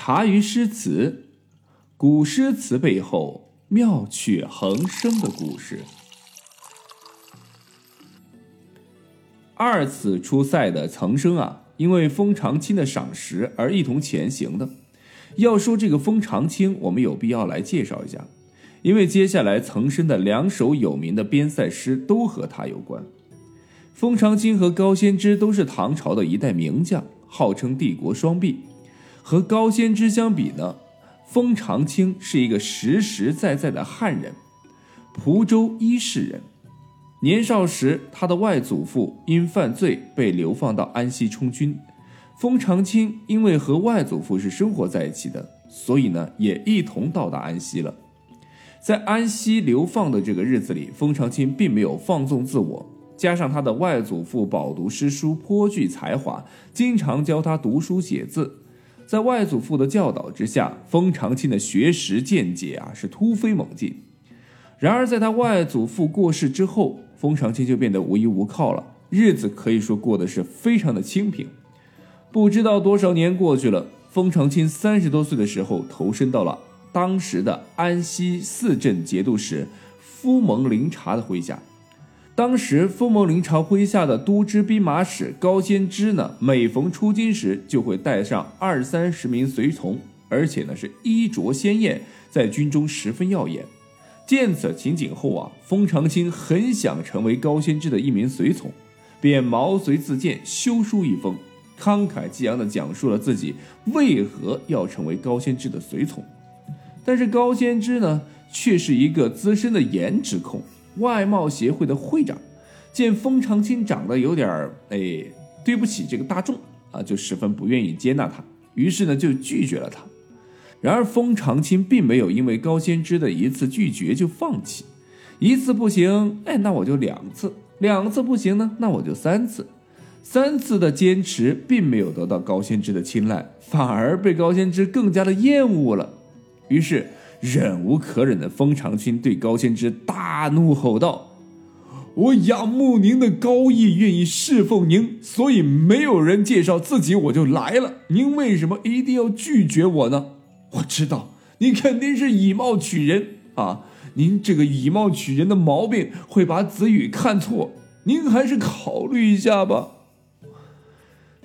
茶余诗词，古诗词背后妙趣横生的故事。二次出塞的岑参啊，因为封长清的赏识而一同前行的。要说这个封长清，我们有必要来介绍一下，因为接下来岑参的两首有名的边塞诗都和他有关。封长清和高仙芝都是唐朝的一代名将，号称帝国双璧。和高仙芝相比呢，封长清是一个实实在在的汉人，蒲州伊氏人。年少时，他的外祖父因犯罪被流放到安西充军。封长清因为和外祖父是生活在一起的，所以呢，也一同到达安西了。在安西流放的这个日子里，封长清并没有放纵自我，加上他的外祖父饱读诗书，颇具才华，经常教他读书写字。在外祖父的教导之下，封长清的学识见解啊是突飞猛进。然而，在他外祖父过世之后，封长清就变得无依无靠了，日子可以说过得是非常的清贫。不知道多少年过去了，封长清三十多岁的时候，投身到了当时的安西四镇节度使夫蒙林察的麾下。当时，封蒙林朝麾下的都知兵马使高仙芝呢，每逢出京时，就会带上二三十名随从，而且呢是衣着鲜艳，在军中十分耀眼。见此情景后啊，封长清很想成为高仙芝的一名随从，便毛遂自荐，修书一封，慷慨激昂地讲述了自己为何要成为高仙芝的随从。但是高仙芝呢，却是一个资深的颜值控。外贸协会的会长见封长清长得有点儿哎，对不起这个大众啊，就十分不愿意接纳他，于是呢就拒绝了他。然而封长清并没有因为高仙芝的一次拒绝就放弃，一次不行，哎，那我就两次；两次不行呢，那我就三次。三次的坚持并没有得到高仙芝的青睐，反而被高仙芝更加的厌恶了。于是。忍无可忍的封长清对高仙芝大怒吼道：“我仰慕您的高义，愿意侍奉您，所以没有人介绍自己我就来了。您为什么一定要拒绝我呢？我知道您肯定是以貌取人啊！您这个以貌取人的毛病会把子羽看错，您还是考虑一下吧。”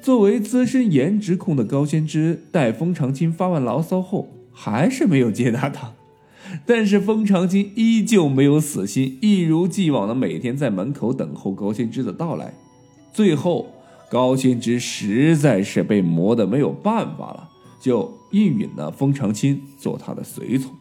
作为资深颜值控的高仙芝，待封长清发完牢骚后。还是没有接纳他，但是封长清依旧没有死心，一如既往的每天在门口等候高仙芝的到来。最后，高仙芝实在是被磨得没有办法了，就应允了封长清做他的随从。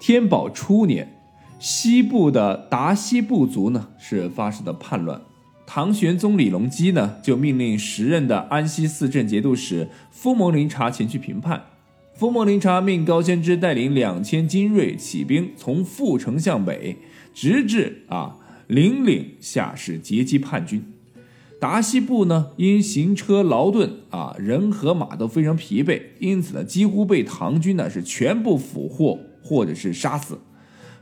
天宝初年，西部的达西部族呢是发生了叛乱，唐玄宗李隆基呢就命令时任的安西四镇节度使夫蒙林察前去平叛。封莫林察命高仙芝带领两千精锐起兵，从阜城向北，直至啊零岭下士截击叛军。达西部呢，因行车劳顿啊，人和马都非常疲惫，因此呢，几乎被唐军呢是全部俘获或者是杀死。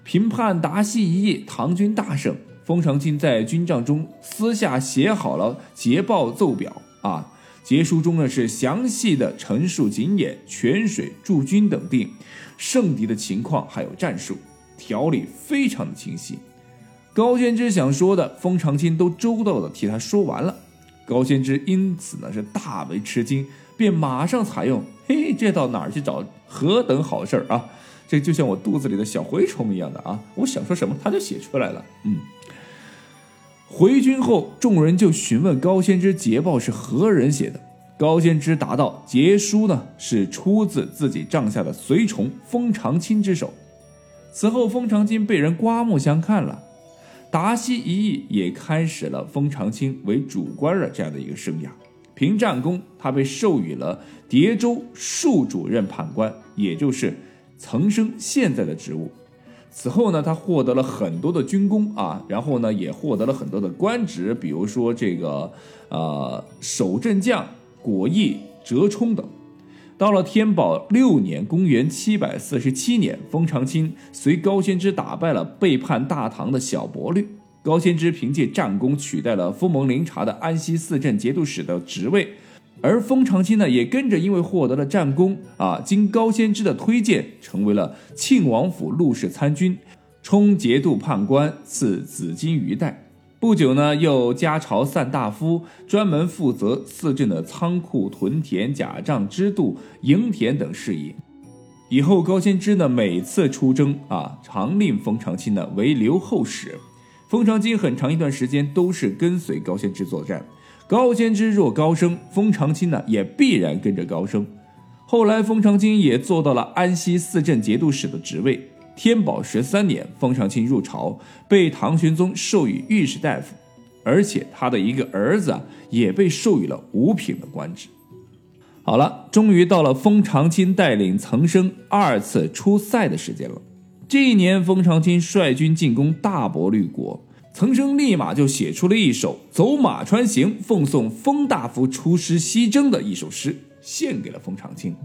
平叛达西一役，唐军大胜。封长清在军帐中私下写好了捷报奏表啊。结书中呢是详细的陈述景眼、泉水驻军等地胜敌的情况，还有战术，条理非常的清晰。高仙芝想说的，封长清都周到的替他说完了。高仙芝因此呢是大为吃惊，便马上采用。嘿，这到哪儿去找？何等好事儿啊！这就像我肚子里的小蛔虫一样的啊！我想说什么，他就写出来了。嗯。回军后，众人就询问高仙芝捷报是何人写的。高仙芝答道：“捷书呢是出自自己帐下的随从封长清之手。”此后，封长清被人刮目相看了。达西一役也开始了封长清为主官的这样的一个生涯。凭战功，他被授予了叠州庶主任判官，也就是曾生现在的职务。此后呢，他获得了很多的军功啊，然后呢，也获得了很多的官职，比如说这个呃守镇将、果毅、折冲等。到了天宝六年（公元747年），封长清随高仙芝打败了背叛大唐的小勃律。高仙芝凭借战功取代了封蒙林察的安西四镇节度使的职位，而封长清呢，也跟着因为获得了战功啊，经高仙芝的推荐，成为了庆王府陆氏参军，充节度判官，赐紫金鱼带。不久呢，又加朝散大夫，专门负责四镇的仓库、屯田、甲帐、支度、营田等事宜。以后高仙芝呢，每次出征啊，常令封长清呢为留后使。封长清很长一段时间都是跟随高仙芝作战。高仙芝若高升，封长清呢也必然跟着高升。后来，封长清也做到了安西四镇节度使的职位。天宝十三年，封长清入朝，被唐玄宗授予御史大夫，而且他的一个儿子啊也被授予了五品的官职。好了，终于到了封长清带领岑生二次出塞的时间了。这一年，封长清率军进攻大伯律国。岑生立马就写出了一首《走马川行》，奉送封大夫出师西征的一首诗，献给了封长清。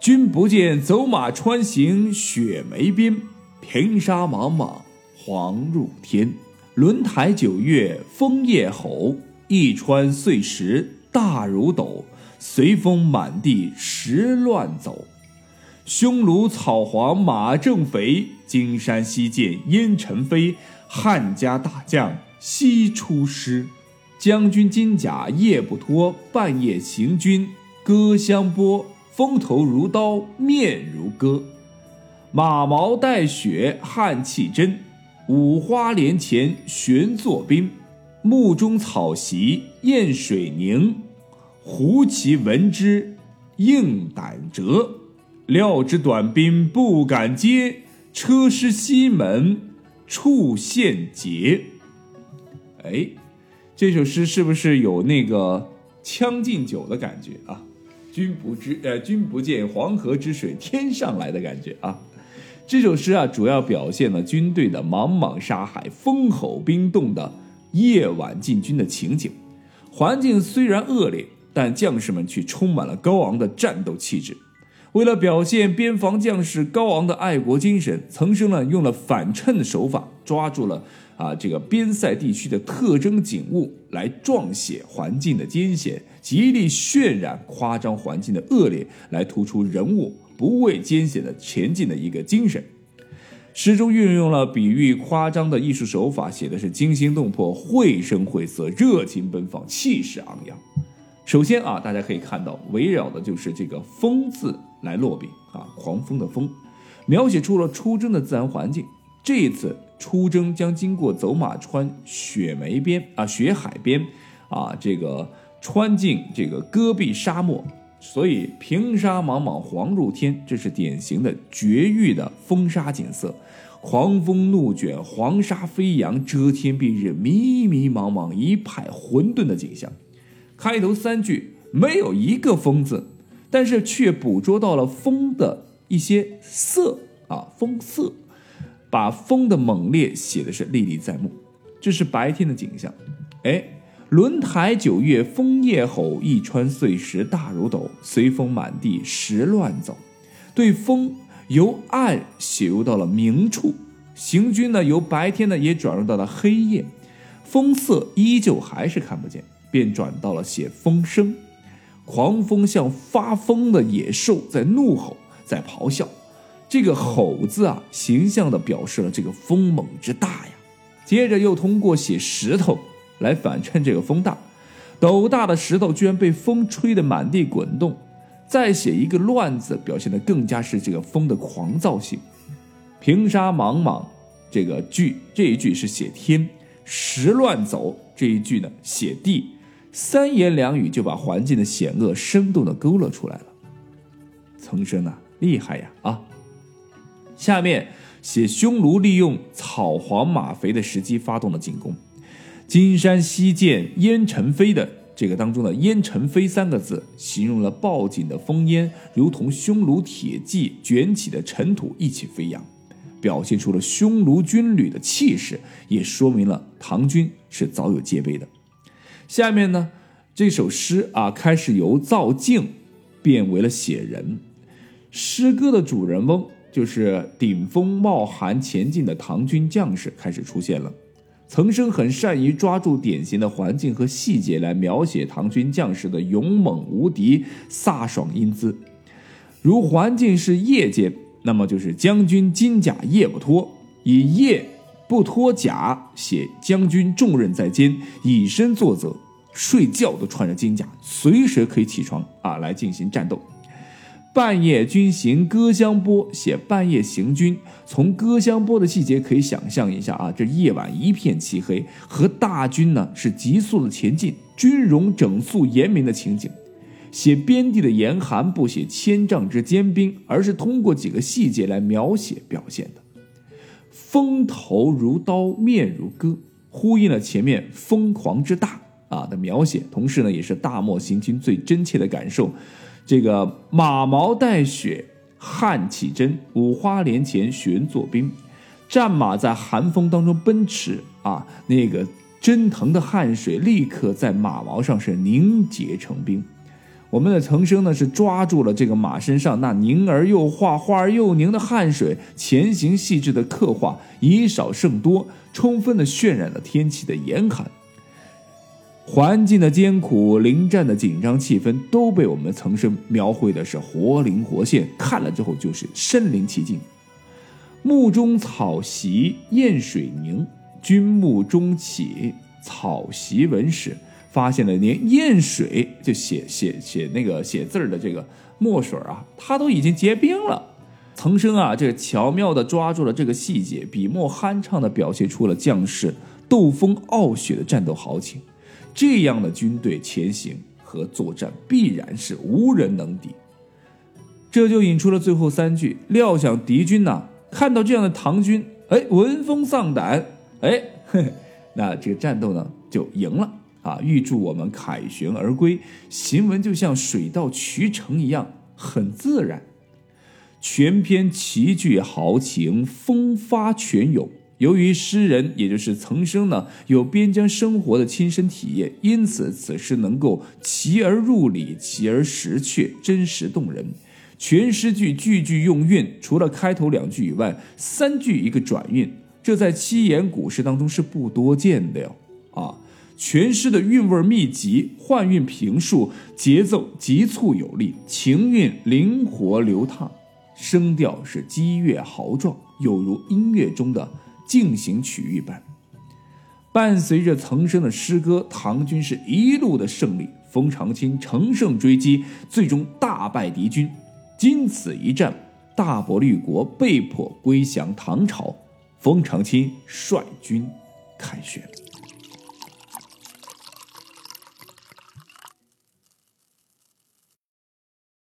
君不见走马川行雪梅边，平沙莽莽黄入天。轮台九月风夜吼，一川碎石大如斗。随风满地石乱走，匈奴草黄马正肥，金山西见烟尘飞。汉家大将西出师，将军金甲夜不脱，半夜行军歌相拨。风头如刀，面如割，马毛带雪，汗气真。五花连前悬作冰，木中草席燕水凝。胡骑闻之应胆折，料知短兵不敢接，车师西门。处献捷，哎，这首诗是不是有那个《将进酒》的感觉啊？君不知，呃，君不见黄河之水天上来的感觉啊？这首诗啊，主要表现了军队的茫茫沙海、风吼冰冻的夜晚进军的情景。环境虽然恶劣，但将士们却充满了高昂的战斗气质。为了表现边防将士高昂的爱国精神，岑生呢用了反衬的手法，抓住了啊这个边塞地区的特征景物，来状写环境的艰险，极力渲染夸张环境的恶劣，来突出人物不畏艰险的前进的一个精神。诗中运用了比喻夸张的艺术手法，写的是惊心动魄、绘声绘色、热情奔放、气势昂扬。首先啊，大家可以看到，围绕的就是这个“风”字来落笔啊，狂风的“风”，描写出了出征的自然环境。这一次出征将经过走马川雪梅边啊，雪海边啊，这个穿进这个戈壁沙漠，所以平沙莽莽，黄入天，这是典型的绝域的风沙景色。狂风怒卷，黄沙飞扬，遮天蔽日，迷迷茫茫，一派混沌的景象。开头三句没有一个“风”字，但是却捕捉到了风的一些色啊，风色，把风的猛烈写的是历历在目。这是白天的景象，哎，轮台九月风夜吼，一川碎石大如斗，随风满地石乱走。对风由暗写入到了明处，行军呢由白天呢也转入到了黑夜，风色依旧还是看不见。便转到了写风声，狂风像发疯的野兽在怒吼，在咆哮。这个“吼”字啊，形象地表示了这个风猛之大呀。接着又通过写石头来反衬这个风大，斗大的石头居然被风吹得满地滚动。再写一个“乱”字，表现的更加是这个风的狂躁性。平沙莽莽这个句这一句是写天，石乱走这一句呢写地。三言两语就把环境的险恶生动的勾勒出来了。岑生啊，厉害呀啊！下面写匈奴利用草黄马肥的时机发动了进攻。金山西见烟尘飞的这个当中的“烟尘飞”三个字，形容了暴紧的烽烟如同匈奴铁骑卷起的尘土一起飞扬，表现出了匈奴军旅的气势，也说明了唐军是早有戒备的。下面呢，这首诗啊，开始由造境变为了写人。诗歌的主人翁就是顶风冒寒前进的唐军将士开始出现了。岑参很善于抓住典型的环境和细节来描写唐军将士的勇猛无敌、飒爽英姿。如环境是夜间，那么就是将军金甲夜不脱，以夜不脱甲写将军重任在肩，以身作则，睡觉都穿着金甲，随时可以起床啊来进行战斗。半夜军行歌香波，写半夜行军。从歌香波的细节可以想象一下啊，这夜晚一片漆黑，和大军呢是急速的前进，军容整肃严明的情景。写边地的严寒，不写千丈之坚冰，而是通过几个细节来描写表现的。风头如刀，面如戈，呼应了前面疯狂之大啊的描写，同时呢，也是大漠行军最真切的感受。这个马毛带雪，汗起针，五花连前旋作冰，战马在寒风当中奔驰啊，那个蒸腾的汗水立刻在马毛上是凝结成冰。我们的岑参呢是抓住了这个马身上那凝而又化、化而又凝的汗水，前行细致的刻画，以少胜多，充分的渲染了天气的严寒。环境的艰苦、临战的紧张气氛都被我们岑参描绘的是活灵活现，看了之后就是身临其境。目中草席燕水凝，君目中起草席文史，发现了连砚水就写写写那个写字的这个墨水啊，它都已经结冰了。岑参啊，这巧妙地抓住了这个细节，笔墨酣畅地表现出了将士斗风傲雪的战斗豪情。这样的军队前行和作战必然是无人能敌，这就引出了最后三句。料想敌军呐，看到这样的唐军，哎，闻风丧胆，哎，那这个战斗呢就赢了啊！预祝我们凯旋而归。行文就像水到渠成一样，很自然。全篇奇句豪情，风发泉涌。由于诗人也就是岑参呢有边疆生活的亲身体验，因此此诗能够其而入理，其而实确，真实动人。全诗句句句用韵，除了开头两句以外，三句一个转韵，这在七言古诗当中是不多见的哟。啊，全诗的韵味密集，换韵平述，节奏急促有力，情韵灵活流淌，声调是激越豪壮，有如音乐中的。进行曲一般，伴随着岑参的诗歌，唐军是一路的胜利，封长清乘胜追击，最终大败敌军。经此一战，大伯律国被迫归降唐朝，封长清率军凯旋。